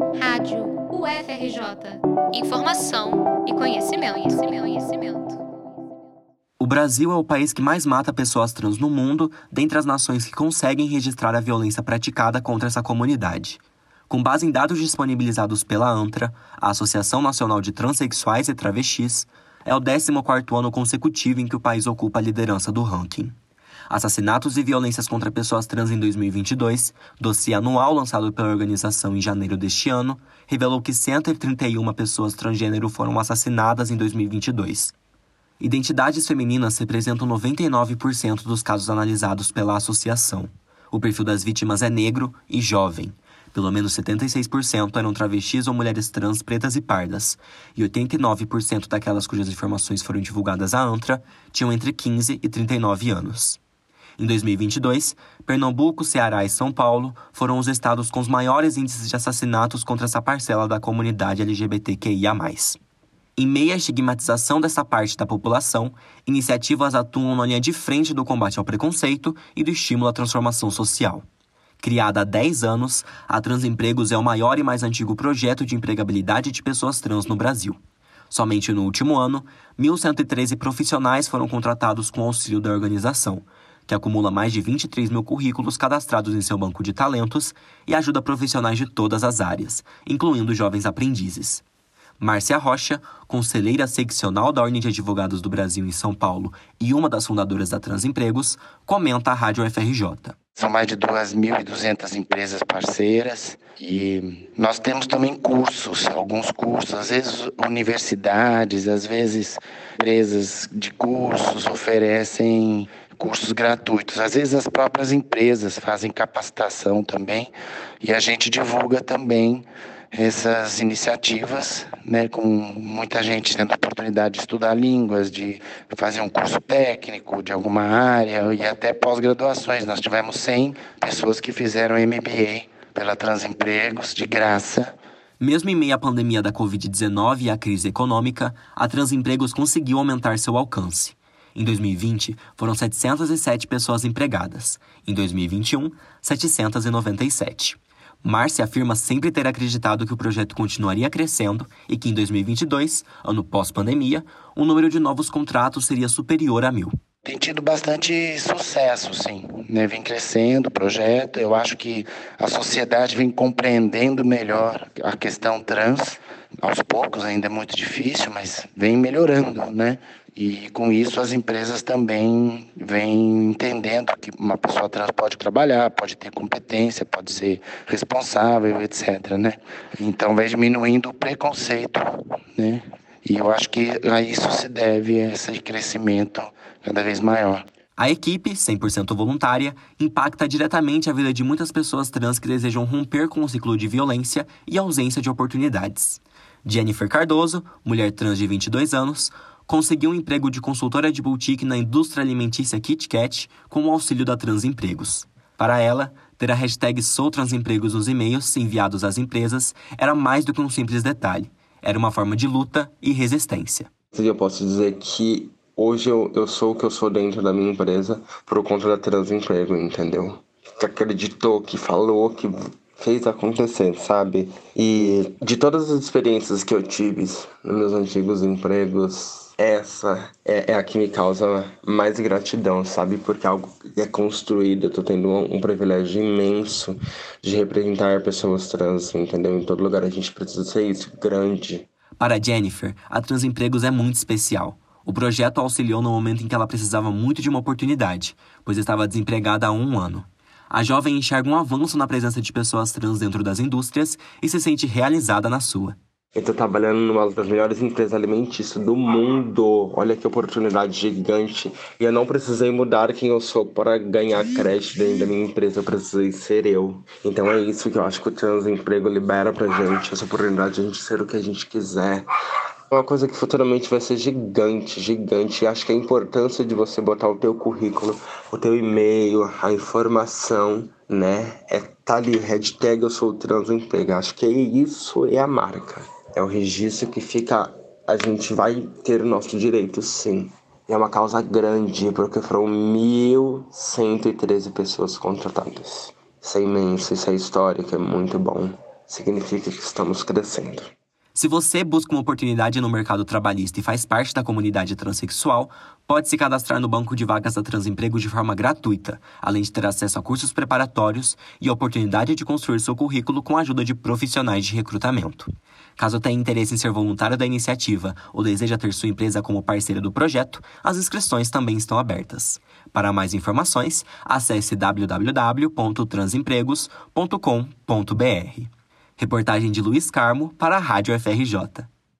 Rádio UFRJ. Informação e conhecimento, conhecimento, conhecimento. O Brasil é o país que mais mata pessoas trans no mundo, dentre as nações que conseguem registrar a violência praticada contra essa comunidade. Com base em dados disponibilizados pela ANTRA, a Associação Nacional de Transsexuais e Travestis, é o 14º ano consecutivo em que o país ocupa a liderança do ranking. Assassinatos e violências contra pessoas trans em 2022, dossiê anual lançado pela organização em janeiro deste ano, revelou que 131 pessoas transgênero foram assassinadas em 2022. Identidades femininas representam 99% dos casos analisados pela associação. O perfil das vítimas é negro e jovem. Pelo menos 76% eram travestis ou mulheres trans pretas e pardas, e 89% daquelas cujas informações foram divulgadas à ANTRA tinham entre 15 e 39 anos. Em 2022, Pernambuco, Ceará e São Paulo foram os estados com os maiores índices de assassinatos contra essa parcela da comunidade LGBTQIA. Em meio à estigmatização dessa parte da população, iniciativas atuam na linha de frente do combate ao preconceito e do estímulo à transformação social. Criada há 10 anos, a Transempregos é o maior e mais antigo projeto de empregabilidade de pessoas trans no Brasil. Somente no último ano, 1.113 profissionais foram contratados com auxílio da organização, que acumula mais de 23 mil currículos cadastrados em seu banco de talentos e ajuda profissionais de todas as áreas, incluindo jovens aprendizes. Márcia Rocha, conselheira seccional da Ordem de Advogados do Brasil em São Paulo e uma das fundadoras da Transempregos, comenta à Rádio FRJ. São mais de 2.200 empresas parceiras e nós temos também cursos, alguns cursos, às vezes universidades, às vezes empresas de cursos oferecem cursos gratuitos. Às vezes as próprias empresas fazem capacitação também e a gente divulga também essas iniciativas, né, com muita gente tendo a oportunidade de estudar línguas, de fazer um curso técnico de alguma área e até pós-graduações. Nós tivemos 100 pessoas que fizeram MBA pela Transempregos de graça. Mesmo em meio à pandemia da Covid-19 e à crise econômica, a Transempregos conseguiu aumentar seu alcance. Em 2020, foram 707 pessoas empregadas. Em 2021, 797. Márcia afirma sempre ter acreditado que o projeto continuaria crescendo e que em 2022, ano pós-pandemia, o número de novos contratos seria superior a mil. Tem tido bastante sucesso, sim. Né? Vem crescendo o projeto. Eu acho que a sociedade vem compreendendo melhor a questão trans. Aos poucos, ainda é muito difícil, mas vem melhorando, né? E com isso as empresas também vêm entendendo que uma pessoa trans pode trabalhar, pode ter competência, pode ser responsável, etc. Né? Então vai diminuindo o preconceito. Né? E eu acho que a isso se deve esse crescimento cada vez maior. A equipe, 100% voluntária, impacta diretamente a vida de muitas pessoas trans que desejam romper com o ciclo de violência e ausência de oportunidades. Jennifer Cardoso, mulher trans de 22 anos, conseguiu um emprego de consultora de boutique na indústria alimentícia KitKat com o auxílio da Transempregos. Para ela, ter a hashtag SouTransempregos nos e-mails enviados às empresas era mais do que um simples detalhe. Era uma forma de luta e resistência. Eu posso dizer que hoje eu, eu sou o que eu sou dentro da minha empresa por conta da Transemprego, entendeu? Que acreditou, que falou, que fez acontecer, sabe? E de todas as experiências que eu tive nos meus antigos empregos, essa é, é, a que me causa mais gratidão, sabe? Porque algo é construído, eu tô tendo um, um, privilégio imenso de representar pessoas trans, entendeu? Em todo lugar a gente precisa ser isso, grande. Para Jennifer, a Transempregos é muito especial. O projeto auxiliou no momento em que ela precisava muito de uma oportunidade, pois estava desempregada há um ano. A jovem enxerga um avanço na presença de pessoas trans dentro das indústrias e se sente realizada na sua. Eu tô trabalhando numa das melhores empresas alimentícias do mundo. Olha que oportunidade gigante. E eu não precisei mudar quem eu sou para ganhar crédito dentro da minha empresa. Eu precisei ser eu. Então é isso que eu acho que o Transemprego libera pra gente. Essa oportunidade de a gente ser o que a gente quiser. É uma coisa que futuramente vai ser gigante, gigante. Acho que a importância de você botar o teu currículo, o teu e-mail, a informação, né? É tá ali, hashtag eu sou Transemprego. Acho que isso é a marca é o registro que fica. A gente vai ter o nosso direito, sim. É uma causa grande, porque foram 1.113 pessoas contratadas. Isso é imenso, isso é histórico, é muito bom. significa que estamos crescendo. Se você busca uma oportunidade no mercado trabalhista e faz parte da comunidade transexual, pode se cadastrar no banco de vagas da Transemprego de forma gratuita, além de ter acesso a cursos preparatórios e a oportunidade de construir seu currículo com a ajuda de profissionais de recrutamento. Caso tenha interesse em ser voluntário da iniciativa ou deseja ter sua empresa como parceira do projeto, as inscrições também estão abertas. Para mais informações, acesse www.transempregos.com.br. Reportagem de Luiz Carmo para a Rádio FRJ.